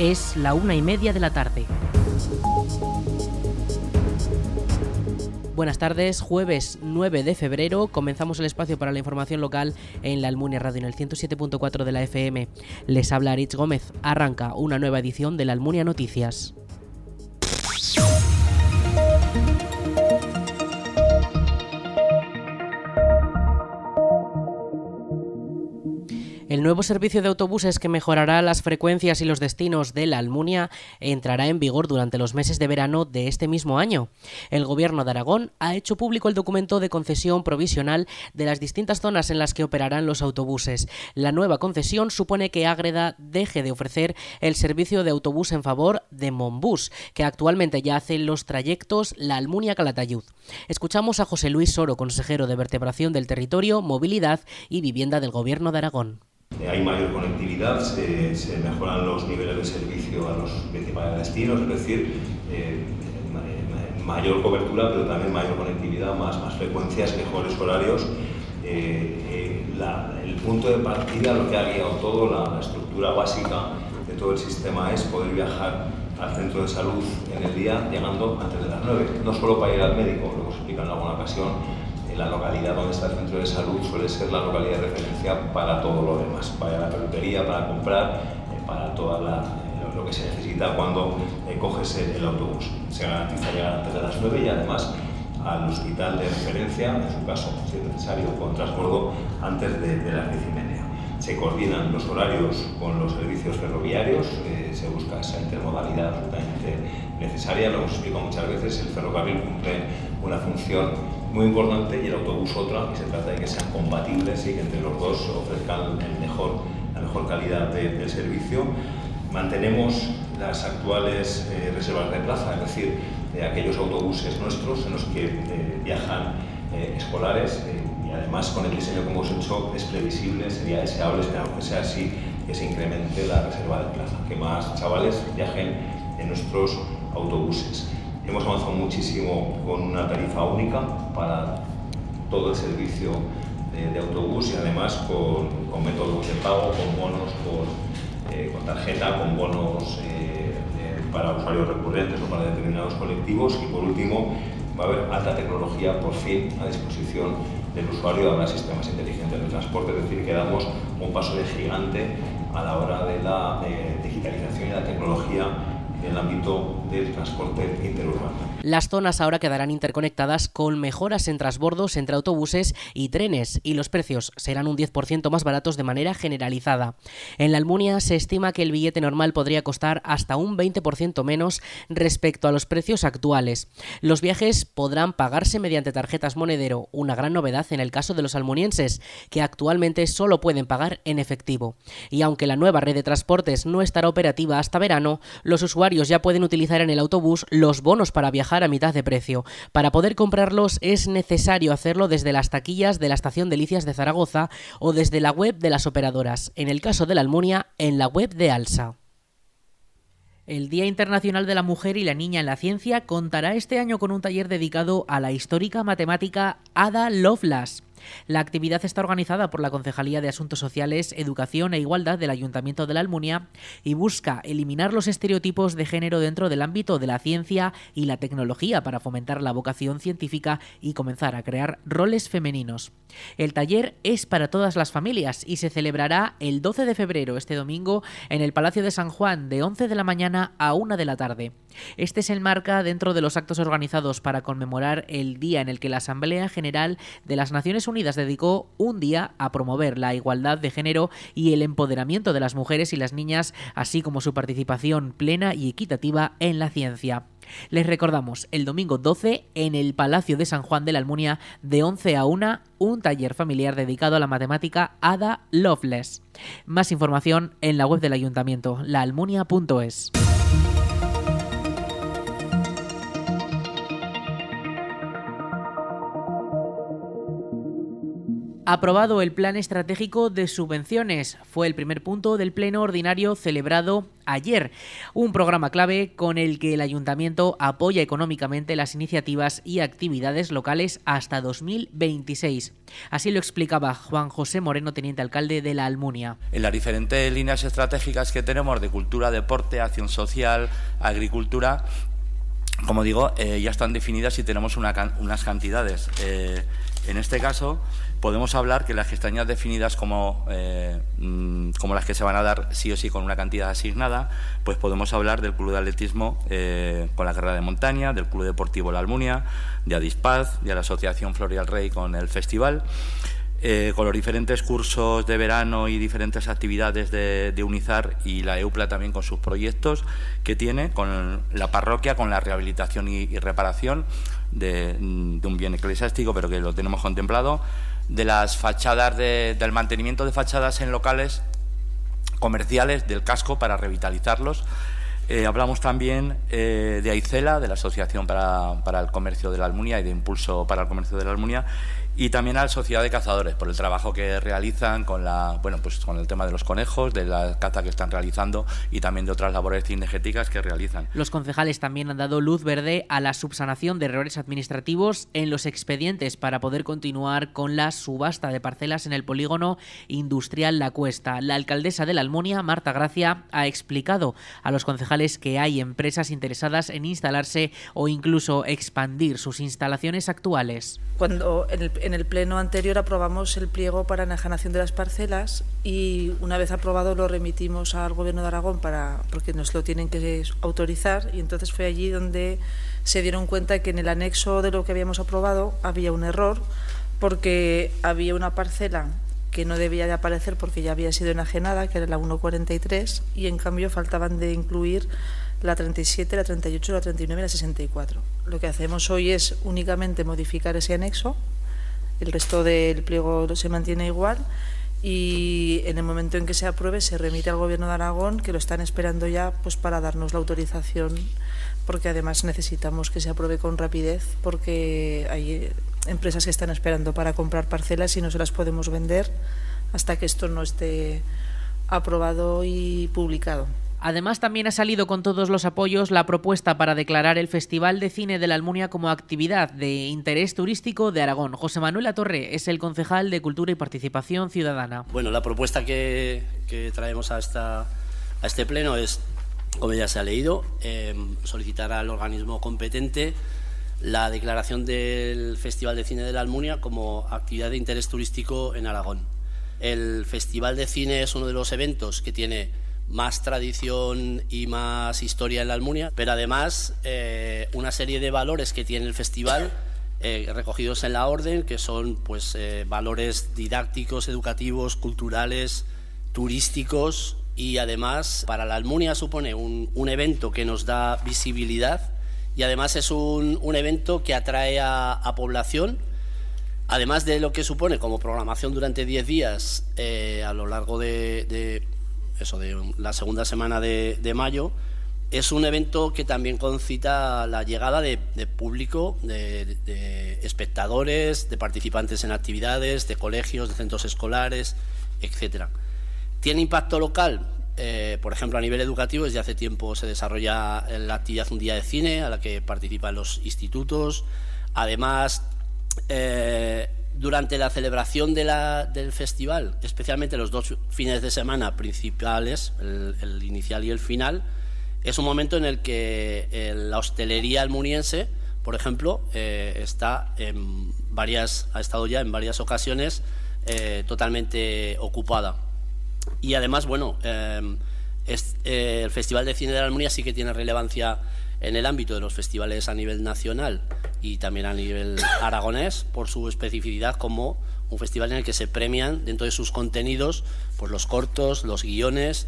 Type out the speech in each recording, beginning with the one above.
Es la una y media de la tarde. Buenas tardes, jueves 9 de febrero comenzamos el espacio para la información local en la Almunia Radio en el 107.4 de la FM. Les habla Aritz Gómez. Arranca una nueva edición de la Almunia Noticias. El nuevo servicio de autobuses que mejorará las frecuencias y los destinos de la Almunia entrará en vigor durante los meses de verano de este mismo año. El Gobierno de Aragón ha hecho público el documento de concesión provisional de las distintas zonas en las que operarán los autobuses. La nueva concesión supone que Ágreda deje de ofrecer el servicio de autobús en favor de Monbus, que actualmente ya hace los trayectos La Almunia-Calatayud. Escuchamos a José Luis Soro, consejero de Vertebración del Territorio, Movilidad y Vivienda del Gobierno de Aragón. Hay mayor conectividad, se, mejoran los niveles de servicio a los principales destinos, es decir, eh, mayor cobertura, pero también mayor conectividad, más, frecuencias, mejores horarios. Eh, eh, el punto de partida, lo que ha guiado todo, la, estructura básica de todo el sistema es poder viajar al centro de salud en el día llegando antes de las 9, no solo para ir al médico, lo hemos explicado en alguna ocasión, la localidad donde está el centro de salud suele ser la localidad de referencia para todo lo demás, para la peluquería, para comprar, eh, para todo eh, lo que se necesita cuando eh, coges el, autobús. Se garantiza llegar antes de las 9 y además al hospital de referencia, en su caso, si es necesario, con transbordo antes de, las 10 y media. Se coordinan los horarios con los servicios ferroviarios, se busca esa intermodalidad absolutamente necesaria. Lo hemos explicado muchas veces, el ferrocarril cumple una función muy importante y el autobús otra, y se trata de que sean compatibles y que entre los dos ofrezcan la mejor calidad de, servicio. Mantenemos las actuales eh, reservas de plaza, es decir, de aquellos autobuses nuestros en los que eh, viajan eh, escolares y además con el diseño que hemos hecho es previsible, sería deseable, esperamos que sea así, que se incremente la reserva de plaza, que más chavales viajen en nuestros autobuses. Hemos avanzado muchísimo con una tarifa única para todo el servicio de, autobús y además con, métodos de pago, con bonos, con, eh, tarjeta, con bonos eh, eh, para usuarios recurrentes o para determinados colectivos. Y por último va a haber alta tecnología por fin a disposición del usuario, habrá sistemas inteligentes de transporte, es decir, que damos un paso de gigante a la hora de la digitalización y la tecnología en el ámbito del transporte interurbano. Las zonas ahora quedarán interconectadas con mejoras en transbordos entre autobuses y trenes y los precios serán un 10% más baratos de manera generalizada. En la Almunia se estima que el billete normal podría costar hasta un 20% menos respecto a los precios actuales. Los viajes podrán pagarse mediante tarjetas monedero, una gran novedad en el caso de los almunienses, que actualmente solo pueden pagar en efectivo. Y aunque la nueva red de transportes no estará operativa hasta verano, los usuarios ya pueden utilizar en el autobús los bonos para viajar a mitad de precio. Para poder comprarlos es necesario hacerlo desde las taquillas de la estación Delicias de Zaragoza o desde la web de las operadoras. En el caso de la Almunia, en la web de Alsa. El Día Internacional de la Mujer y la Niña en la Ciencia contará este año con un taller dedicado a la histórica matemática Ada Lovelace. La actividad está organizada por la Concejalía de Asuntos Sociales, Educación e Igualdad del Ayuntamiento de la Almunia y busca eliminar los estereotipos de género dentro del ámbito de la ciencia y la tecnología para fomentar la vocación científica y comenzar a crear roles femeninos. El taller es para todas las familias y se celebrará el 12 de febrero, este domingo, en el Palacio de San Juan, de 11 de la mañana a 1 de la tarde. Este se enmarca dentro de los actos organizados para conmemorar el día en el que la Asamblea General de las Naciones Unidas dedicó un día a promover la igualdad de género y el empoderamiento de las mujeres y las niñas, así como su participación plena y equitativa en la ciencia. Les recordamos, el domingo 12 en el Palacio de San Juan de la Almunia de 11 a 1, un taller familiar dedicado a la matemática Ada Loveless. Más información en la web del ayuntamiento, laalmunia.es. Aprobado el Plan Estratégico de Subvenciones. Fue el primer punto del Pleno Ordinario celebrado ayer. Un programa clave con el que el ayuntamiento apoya económicamente las iniciativas y actividades locales hasta 2026. Así lo explicaba Juan José Moreno, teniente alcalde de la Almunia. En las diferentes líneas estratégicas que tenemos de cultura, deporte, acción social, agricultura, como digo, eh, ya están definidas y tenemos unas cantidades. Eh, en este caso, podemos hablar que las ya definidas como, eh, mm, como las que se van a dar sí o sí con una cantidad asignada, pues podemos hablar del Club de Atletismo con la carrera de montaña, del Club Deportivo La Almunia, de Adispaz, de la Asociación Florial Rey con el festival. Eh, con los diferentes cursos de verano y diferentes actividades de, UNIZAR y la EUPLA también con sus proyectos que tiene, con la parroquia, con la rehabilitación y, reparación de, un bien eclesiástico, pero que lo tenemos contemplado, de las fachadas, del mantenimiento de fachadas en locales comerciales del casco para revitalizarlos. Eh, hablamos también eh, de Aicela, de la Asociación para, para, el Comercio de la Almunia y de Impulso para el Comercio de la Almunia, y también a la Sociedad de Cazadores por el trabajo que realizan con la bueno pues con el tema de los conejos, de la caza que están realizando y también de otras labores cinegéticas que realizan. Los concejales también han dado luz verde a la subsanación de errores administrativos en los expedientes para poder continuar con la subasta de parcelas en el polígono industrial La Cuesta. La alcaldesa de la Almunia, Marta Gracia, ha explicado a los concejales que hay empresas interesadas en instalarse o incluso expandir sus instalaciones actuales. Cuando en el, en el pleno anterior aprobamos el pliego para enajenación de las parcelas y una vez aprobado lo remitimos al Gobierno de Aragón para porque nos lo tienen que autorizar y entonces fue allí donde se dieron cuenta que en el anexo de lo que habíamos aprobado había un error porque había una parcela que no debía de aparecer porque ya había sido enajenada, que era la 143, y en cambio faltaban de incluir la 37, la 38, la 39 y la 64. Lo que hacemos hoy es únicamente modificar ese anexo el resto del pliego se mantiene igual y en el momento en que se apruebe se remite al Gobierno de Aragón, que lo están esperando ya pues para darnos la autorización, porque además necesitamos que se apruebe con rapidez, porque hay empresas que están esperando para comprar parcelas y no se las podemos vender hasta que esto no esté aprobado y publicado. Además, también ha salido con todos los apoyos la propuesta para declarar el Festival de Cine de la Almunia como actividad de interés turístico de Aragón. José Manuel Atorre es el concejal de Cultura y Participación Ciudadana. Bueno, la propuesta que, traemos a, este pleno es, como ya se ha leído, eh, solicitar al organismo competente la declaración del Festival de Cine de la Almunia como actividad de interés turístico en Aragón. El Festival de Cine es uno de los eventos que tiene más tradición y más historia en la Almunia, pero además eh, una serie de valores que tiene el festival eh, recogidos en la orden, que son pues eh, valores didácticos, educativos, culturales, turísticos y además para la Almunia supone un, evento que nos da visibilidad y además es un, evento que atrae a, población. Además de lo que supone como programación durante 10 días a lo largo de eso de la segunda semana de, mayo, es un evento que también concita la llegada de, público, de, espectadores, de participantes en actividades, de colegios, de centros escolares, etcétera. ¿Tiene impacto local? Eh, por ejemplo, a nivel educativo, desde hace tiempo se desarrolla la actividad Un Día de Cine, a la que participan los institutos. Además, eh, durante la celebración del festival, especialmente los dos fines de semana principales, el, inicial y el final, es un momento en el que eh, la hostelería almuniense, por ejemplo, eh, está en varias, ha estado ya en varias ocasiones eh, totalmente ocupada. Y además, bueno, el Festival de Cine de la Almunia sí que tiene relevancia en el ámbito de los festivales a nivel nacional y también a nivel aragonés por su especificidad como un festival en el que se premian dentro de sus contenidos pues los cortos, los guiones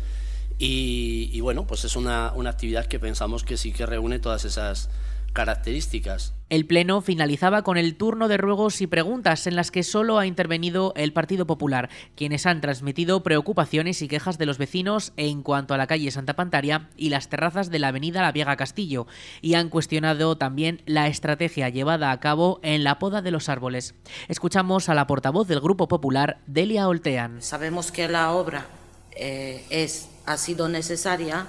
y, y bueno, pues es una, una actividad que pensamos que sí que reúne todas esas características. El Pleno finalizaba con el turno de ruegos y preguntas en las que solo ha intervenido el Partido Popular, quienes han transmitido preocupaciones y quejas de los vecinos en cuanto a la calle Santa Pantaria y las terrazas de la avenida La Viega Castillo, y han cuestionado también la estrategia llevada a cabo en la poda de los árboles. Escuchamos a la portavoz del Grupo Popular, Delia Oltean. Sabemos que la obra eh, es, ha sido necesaria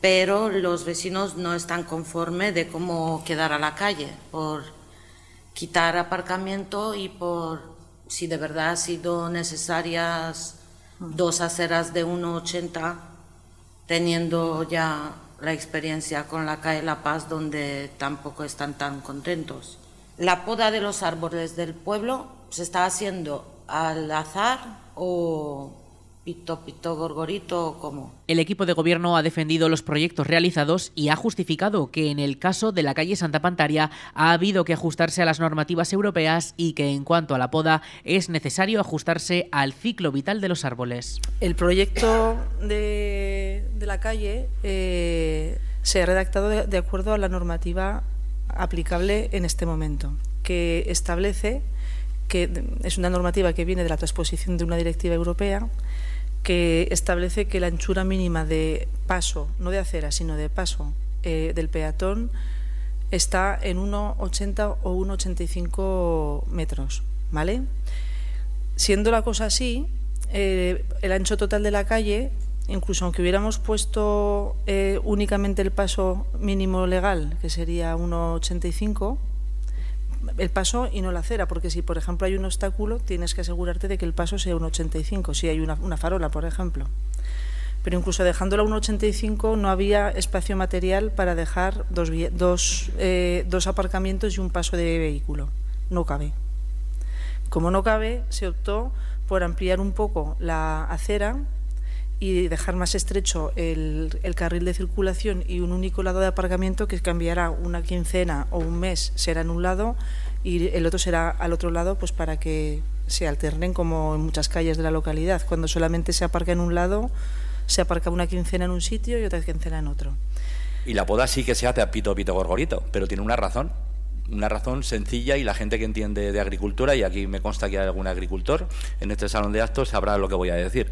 pero los vecinos no están conformes de cómo quedará la calle, por quitar aparcamiento y por si de verdad ha sido necesarias dos aceras de 1,80, teniendo ya la experiencia con la calle La Paz, donde tampoco están tan contentos. La poda de los árboles del pueblo se está haciendo al azar o pito, pito, gorgorito como. El equipo de gobierno ha defendido los proyectos realizados y ha justificado que en el caso de la calle Santa Pantaria ha habido que ajustarse a las normativas europeas y que en cuanto a la poda es necesario ajustarse al ciclo vital de los árboles. El proyecto de, la calle eh, se ha redactado de acuerdo a la normativa aplicable en este momento, que establece que es una normativa que viene de la transposición de una directiva europea que establece que la anchura mínima de paso, no de acera, sino de paso eh, del peatón está en 1,80 o 1,85 metros, ¿vale? Siendo la cosa así, eh, el ancho total de la calle, incluso aunque hubiéramos puesto eh, únicamente el paso mínimo legal, que sería 1,85, el paso y no la acera, porque si por ejemplo hay un obstáculo, tienes que asegurarte de que el paso sea un 85, si hay una, farola, por ejemplo. Pero incluso dejándola un 85 no había espacio material para dejar dos, dos, eh, dos aparcamientos y un paso de vehículo. No cabe. Como no cabe, se optó por ampliar un poco la acera y dejar más estrecho el, el, carril de circulación y un único lado de aparcamiento que cambiará una quincena o un mes será en un lado y el otro será al otro lado pues para que se alternen como en muchas calles de la localidad. Cuando solamente se aparca en un lado, se aparca una quincena en un sitio y otra quincena en otro. Y la poda sí que se hace a pito, pito, gorgorito, pero tiene una razón una razón sencilla y la gente que entiende de agricultura, y aquí me consta que hay algún agricultor en este salón de actos, sabrá lo que voy a decir.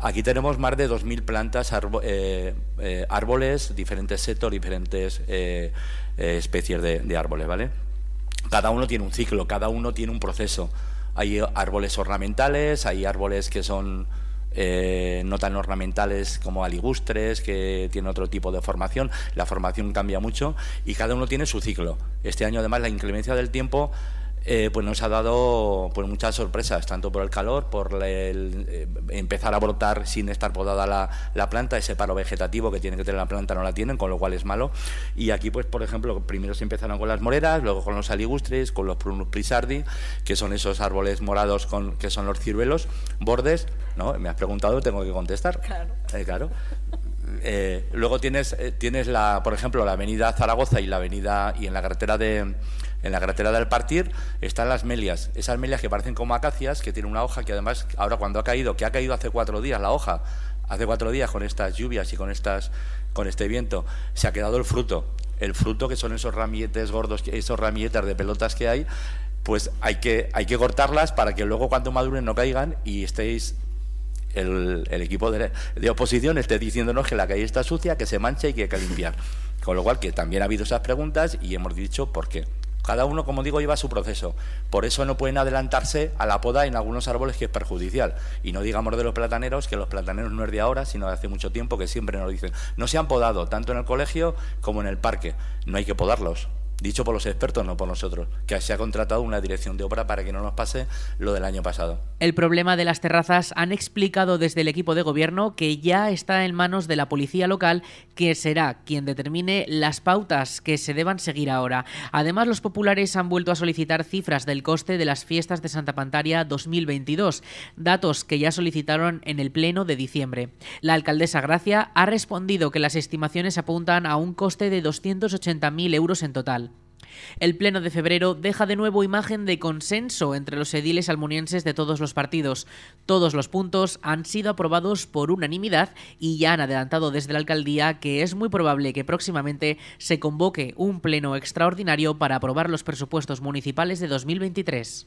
Aquí tenemos más de 2.000 plantas, eh, eh, árboles, diferentes setos, diferentes eh, especies de, de árboles, ¿vale? Cada uno tiene un ciclo, cada uno tiene un proceso. Hay árboles ornamentales, hay árboles que son eh, no tan ornamentales como aligustres, que tienen otro tipo de formación. La formación cambia mucho y cada uno tiene su ciclo. Este año, además, la inclemencia del tiempo eh, pues nos ha dado pues muchas sorpresas, tanto por el calor, por el, eh, empezar a brotar sin estar podada la, planta, ese paro vegetativo que tiene que tener la planta no la tienen, con lo cual es malo. Y aquí, pues por ejemplo, primero se empezaron con las moreras, luego con los aligustres, con los prunus prisardi, que son esos árboles morados con, que son los ciruelos, bordes, ¿no? Me has preguntado, tengo que contestar. Claro. Eh, claro. luego tienes, tienes la, por ejemplo, la avenida Zaragoza y la avenida y en la carretera de, en la carretera del Partir están las melias, esas melias que parecen como acacias, que tienen una hoja que además ahora cuando ha caído, que ha caído hace cuatro días la hoja, hace cuatro días con estas lluvias y con estas con este viento, se ha quedado el fruto. El fruto que son esos ramilletes gordos, esos ramilletes de pelotas que hay, pues hay que, hay que cortarlas para que luego cuando maduren no caigan y estéis el, equipo de, de, oposición esté diciéndonos que la calle está sucia, que se mancha y que hay que limpiar. Con lo cual que también ha habido esas preguntas y hemos dicho por qué. Cada uno, como digo, lleva su proceso. Por eso no pueden adelantarse a la poda en algunos árboles que es perjudicial. Y no digamos de los plataneros, que los plataneros no es de ahora, sino de hace mucho tiempo, que siempre nos dicen, no se han podado, tanto en el colegio como en el parque. No hay que podarlos. Dicho por los expertos, no por nosotros, que se ha contratado una dirección de obra para que no nos pase lo del año pasado. El problema de las terrazas han explicado desde el equipo de gobierno que ya está en manos de la policía local, que será quien determine las pautas que se deban seguir ahora. Además, los populares han vuelto a solicitar cifras del coste de las fiestas de Santa Pantaria 2022, datos que ya solicitaron en el Pleno de diciembre. La alcaldesa Gracia ha respondido que las estimaciones apuntan a un coste de 280.000 euros en total. El pleno de febrero deja de nuevo imagen de consenso entre los ediles almunienses de todos los partidos. Todos los puntos han sido aprobados por unanimidad y ya han adelantado desde la alcaldía que es muy probable que próximamente se convoque un pleno extraordinario para aprobar los presupuestos municipales de 2023.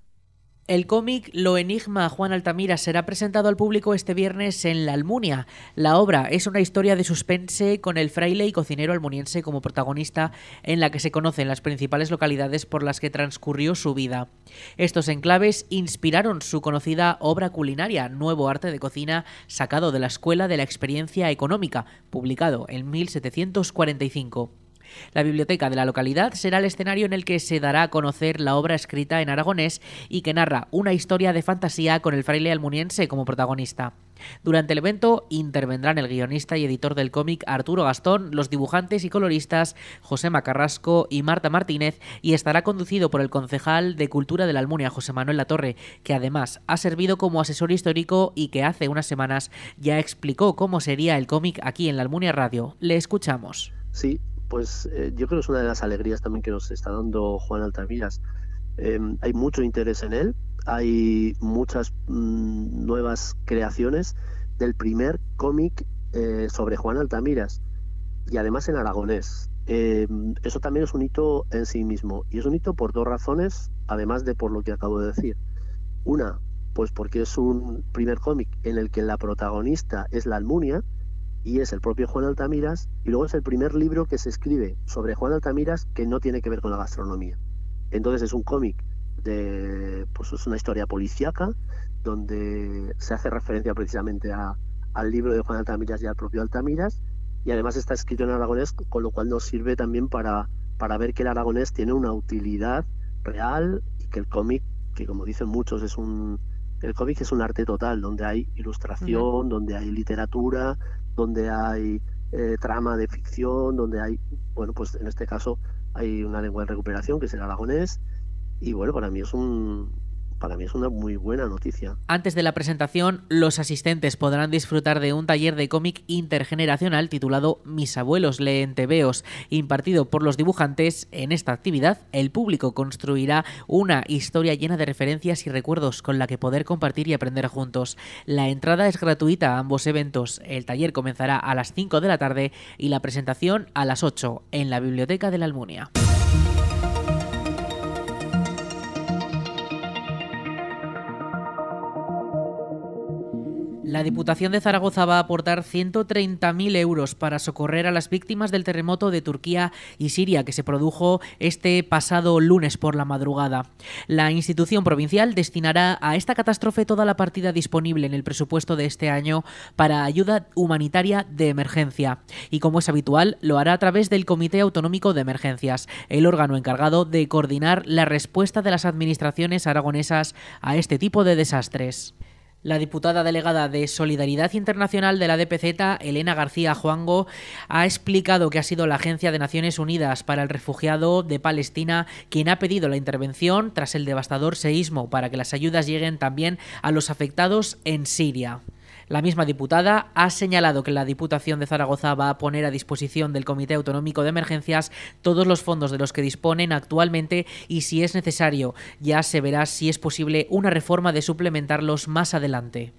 El cómic Lo Enigma Juan Altamira será presentado al público este viernes en La Almunia. La obra es una historia de suspense con el fraile y cocinero almuniense como protagonista en la que se conocen las principales localidades por las que transcurrió su vida. Estos enclaves inspiraron su conocida obra culinaria, Nuevo Arte de Cocina, sacado de la Escuela de la Experiencia Económica, publicado en 1745. La biblioteca de la localidad será el escenario en el que se dará a conocer la obra escrita en aragonés y que narra una historia de fantasía con el fraile almuniense como protagonista. Durante el evento intervendrán el guionista y editor del cómic Arturo Gastón, los dibujantes y coloristas José Macarrasco y Marta Martínez y estará conducido por el concejal de Cultura de la Almunia, José Manuel Latorre, que además ha servido como asesor histórico y que hace unas semanas ya explicó cómo sería el cómic aquí en la Almunia Radio. Le escuchamos. Sí, pues eh, yo creo que es una de las alegrías también que nos está dando Juan Altaviras. Em, hay mucho interés en él, hay muchas mm, nuevas creaciones del primer cómic eh, sobre Juan Altamiras y además en aragonés. Em, eso también es un hito en sí mismo y es un hito por dos razones, además de por lo que acabo de decir. Una, pues porque es un primer cómic en el que la protagonista es la Almunia, y es el propio Juan Altamiras, y luego es el primer libro que se escribe sobre Juan Altamiras que no tiene que ver con la gastronomía. Entonces es un cómic de, pues es una historia policíaca, donde se hace referencia precisamente a, al libro de Juan Altamiras y al propio Altamiras, y además está escrito en aragonés, con lo cual nos sirve también para, para ver que el aragonés tiene una utilidad real y que el cómic, que como dicen muchos, es un, el cómic es un arte total, donde hay ilustración, donde hay literatura, donde hay eh, trama de ficción, donde hay, bueno, pues en este caso hay una lengua de recuperación que es el aragonés. Y bueno, para mí es un, para mí es una muy buena noticia. Antes de la presentación, los asistentes podrán disfrutar de un taller de cómic intergeneracional titulado Mis abuelos leen tebeos, impartido por los dibujantes. En esta actividad, el público construirá una historia llena de referencias y recuerdos con la que poder compartir y aprender juntos. La entrada es gratuita a ambos eventos. El taller comenzará a las 5 de la tarde y la presentación a las 8 en la Biblioteca de la Almunia. La Diputación de Zaragoza va a aportar 130.000 euros para socorrer a las víctimas del terremoto de Turquía y Siria que se produjo este pasado lunes por la madrugada. La institución provincial destinará a esta catástrofe toda la partida disponible en el presupuesto de este año para ayuda humanitaria de emergencia. Y como es habitual, lo hará a través del Comité Autonómico de Emergencias, el órgano encargado de coordinar la respuesta de las administraciones aragonesas a este tipo de desastres. La diputada delegada de Solidaridad Internacional de la DPZ, Elena García Juango, ha explicado que ha sido la Agencia de Naciones Unidas para el Refugiado de Palestina quien ha pedido la intervención tras el devastador seísmo para que las ayudas lleguen también a los afectados en Siria. La misma diputada ha señalado que la Diputación de Zaragoza va a poner a disposición del Comité Autonómico de Emergencias todos los fondos de los que disponen actualmente y si es necesario ya se verá si es posible una reforma de suplementarlos más adelante.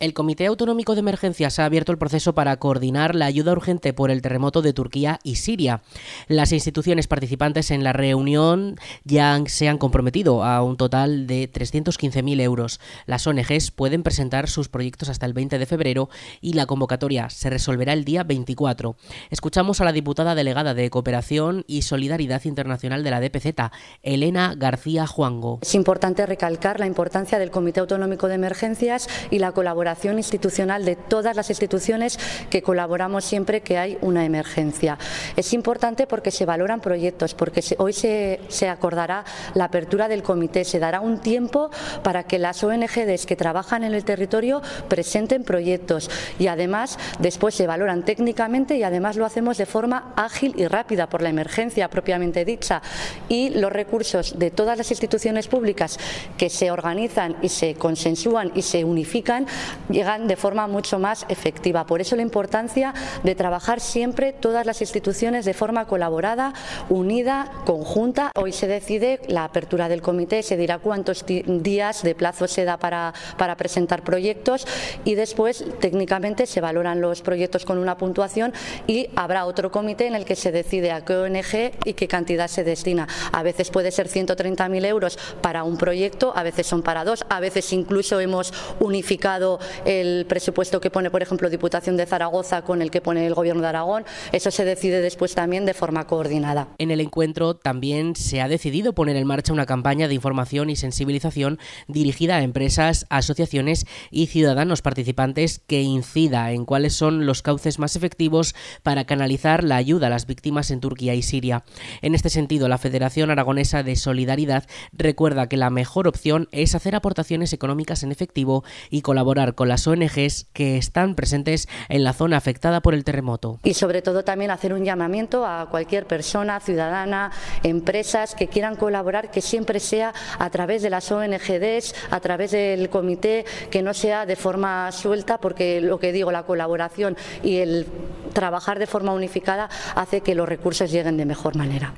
El Comité Autonómico de Emergencias ha abierto el proceso para coordinar la ayuda urgente por el terremoto de Turquía y Siria. Las instituciones participantes en la reunión ya se han comprometido a un total de 315.000 euros. Las ONGs pueden presentar sus proyectos hasta el 20 de febrero y la convocatoria se resolverá el día 24. Escuchamos a la diputada delegada de Cooperación y Solidaridad Internacional de la DPZ, Elena García Juango. Es importante recalcar la importancia del Comité Autonómico de Emergencias y la colaboración institucional de todas las instituciones que colaboramos siempre que hay una emergencia. Es importante porque se valoran proyectos, porque hoy se, se acordará la apertura del comité, se dará un tiempo para que las ONGs que trabajan en el territorio presenten proyectos y además después se valoran técnicamente y además lo hacemos de forma ágil y rápida por la emergencia propiamente dicha y los recursos de todas las instituciones públicas que se organizan y se consensúan y se unifican llegan de forma mucho más efectiva. Por eso la importancia de trabajar siempre todas las instituciones de forma colaborada, unida, conjunta. Hoy se decide la apertura del comité, se dirá cuántos días de plazo se da para, para presentar proyectos y después técnicamente se valoran los proyectos con una puntuación y habrá otro comité en el que se decide a qué ONG y qué cantidad se destina. A veces puede ser 130.000 euros para un proyecto, a veces son para dos, a veces incluso hemos unificado el presupuesto que pone, por ejemplo, Diputación de Zaragoza con el que pone el Gobierno de Aragón. Eso se decide después también de forma coordinada. En el encuentro también se ha decidido poner en marcha una campaña de información y sensibilización dirigida a empresas, asociaciones y ciudadanos participantes que incida en cuáles son los cauces más efectivos para canalizar la ayuda a las víctimas en Turquía y Siria. En este sentido, la Federación Aragonesa de Solidaridad recuerda que la mejor opción es hacer aportaciones económicas en efectivo y colaborar con las ONGs que están presentes en la zona afectada por el terremoto. Y sobre todo también hacer un llamamiento a cualquier persona, ciudadana, empresas que quieran colaborar, que siempre sea a través de las ONGs, a través del comité, que no sea de forma suelta, porque lo que digo, la colaboración y el trabajar de forma unificada hace que los recursos lleguen de mejor manera.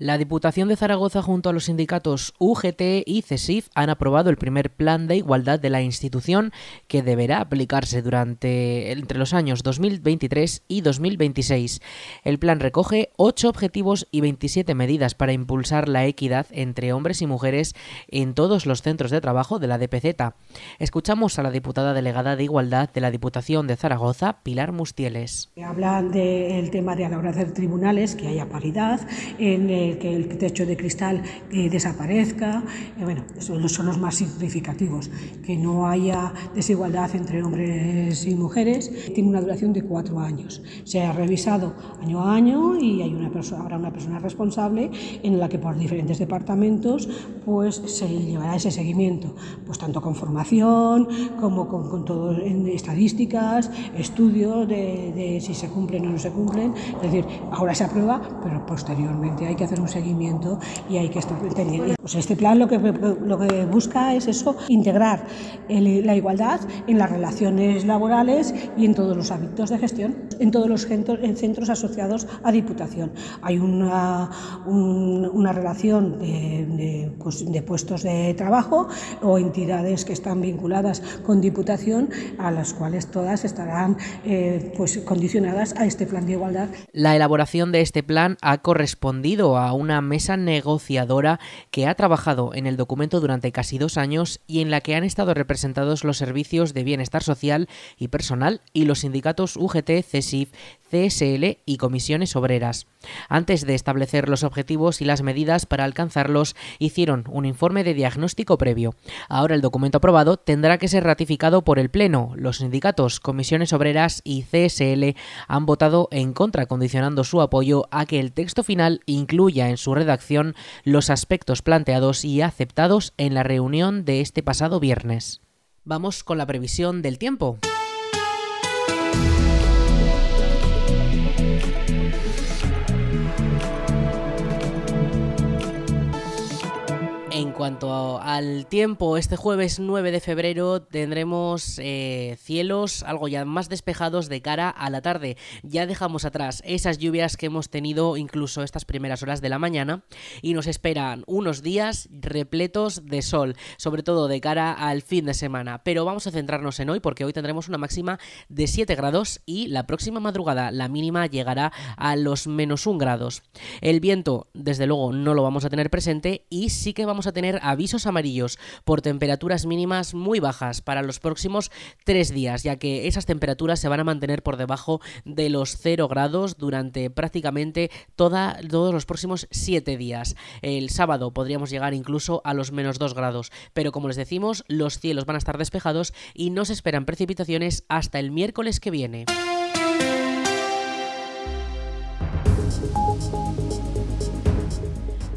La Diputación de Zaragoza junto a los sindicatos UGT y CESIF han aprobado el primer plan de igualdad de la institución que deberá aplicarse durante entre los años 2023 y 2026. El plan recoge ocho objetivos y 27 medidas para impulsar la equidad entre hombres y mujeres en todos los centros de trabajo de la DPZ. Escuchamos a la diputada delegada de Igualdad de la Diputación de Zaragoza, Pilar Mustieles. Hablan del tema de a la hora de tribunales, que haya paridad en que el techo de cristal eh, desaparezca. Eh, bueno, esos son los más significativos. Que no haya desigualdad entre hombres y mujeres. Tiene una duración de cuatro años. Se ha revisado año a año y hay una persona, habrá una persona responsable en la que por diferentes departamentos pues se llevará ese seguimiento, pues tanto con formación como con, con todo en estadísticas, estudios de, de si se cumplen o no se cumplen. Es decir, ahora se aprueba, pero posteriormente hay que hacer un seguimiento y hay que estar pendiente. Pues este plan lo que, lo que busca es eso, integrar la igualdad en las relaciones laborales y en todos los hábitos de gestión, en todos los centros, en centros asociados a Diputación. Hay una, una relación de, pues, de, puestos de trabajo o entidades que están vinculadas con Diputación a las cuales todas estarán eh, pues, condicionadas a este plan de igualdad. La elaboración de este plan ha correspondido a una mesa negociadora que ha trabajado en el documento durante casi dos años y en la que han estado representados los servicios de bienestar social y personal y los sindicatos UGT, CESIF, CSL y comisiones obreras. Antes de establecer los objetivos y las medidas para alcanzarlos, hicieron un informe de diagnóstico previo. Ahora el documento aprobado tendrá que ser ratificado por el Pleno. Los sindicatos, comisiones obreras y CSL han votado en contra, condicionando su apoyo a que el texto final incluya en su redacción los aspectos planteados y aceptados en la reunión de este pasado viernes. Vamos con la previsión del tiempo. En cuanto al tiempo, este jueves 9 de febrero tendremos eh, cielos algo ya más despejados de cara a la tarde. Ya dejamos atrás esas lluvias que hemos tenido incluso estas primeras horas de la mañana y nos esperan unos días repletos de sol, sobre todo de cara al fin de semana. Pero vamos a centrarnos en hoy porque hoy tendremos una máxima de 7 grados y la próxima madrugada la mínima llegará a los menos 1 grados. El viento, desde luego, no lo vamos a tener presente y sí que vamos vamos a tener avisos amarillos por temperaturas mínimas muy bajas para los próximos tres días, ya que esas temperaturas se van a mantener por debajo de los 0 grados durante prácticamente toda, todos los próximos siete días. El sábado podríamos llegar incluso a los menos 2 grados, pero como les decimos, los cielos van a estar despejados y no se esperan precipitaciones hasta el miércoles que viene.